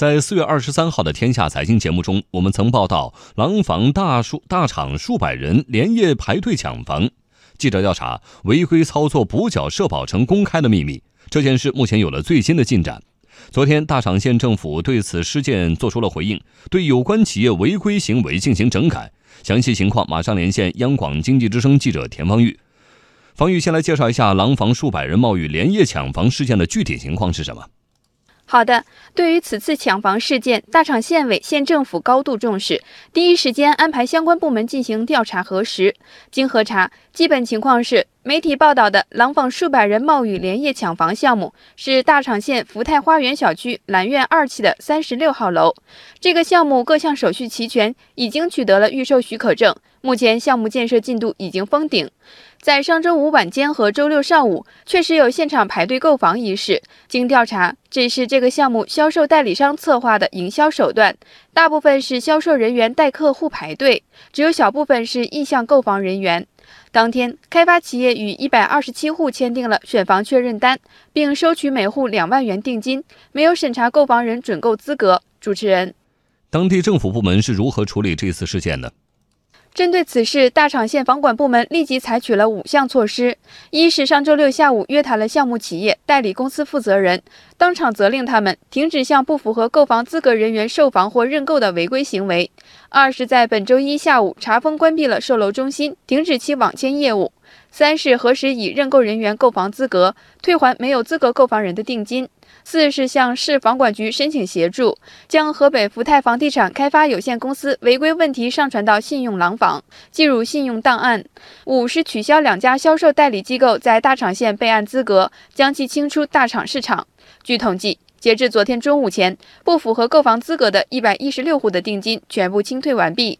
在四月二十三号的《天下财经》节目中，我们曾报道廊坊大数大厂数百人连夜排队抢房。记者调查，违规操作补缴社保成公开的秘密。这件事目前有了最新的进展。昨天，大厂县政府对此事件作出了回应，对有关企业违规行为进行整改。详细情况，马上连线央广经济之声记者田方玉。方玉先来介绍一下廊坊数百人冒雨连夜抢房事件的具体情况是什么？好的，对于此次抢房事件，大厂县委县政府高度重视，第一时间安排相关部门进行调查核实。经核查，基本情况是。媒体报道的廊坊数百人冒雨连夜抢房项目，是大厂县福泰花园小区蓝苑二期的三十六号楼。这个项目各项手续齐全，已经取得了预售许可证。目前项目建设进度已经封顶。在上周五晚间和周六上午，确实有现场排队购房一事。经调查，这是这个项目销售代理商策划的营销手段，大部分是销售人员带客户排队，只有小部分是意向购房人员。当天，开发企业与一百二十七户签订了选房确认单，并收取每户两万元定金，没有审查购房人准购资格。主持人，当地政府部门是如何处理这次事件的？针对此事，大厂县房管部门立即采取了五项措施：一是上周六下午约谈了项目企业代理公司负责人，当场责令他们停止向不符合购房资格人员售房或认购的违规行为；二是，在本周一下午查封关闭了售楼中心，停止其网签业务；三是核实已认购人员购房资格，退还没有资格购房人的定金。四是向市房管局申请协助，将河北福泰房地产开发有限公司违规问题上传到信用廊房，记入信用档案。五是取消两家销售代理机构在大厂县备案资格，将其清出大厂市场。据统计，截至昨天中午前，不符合购房资格的一百一十六户的定金全部清退完毕。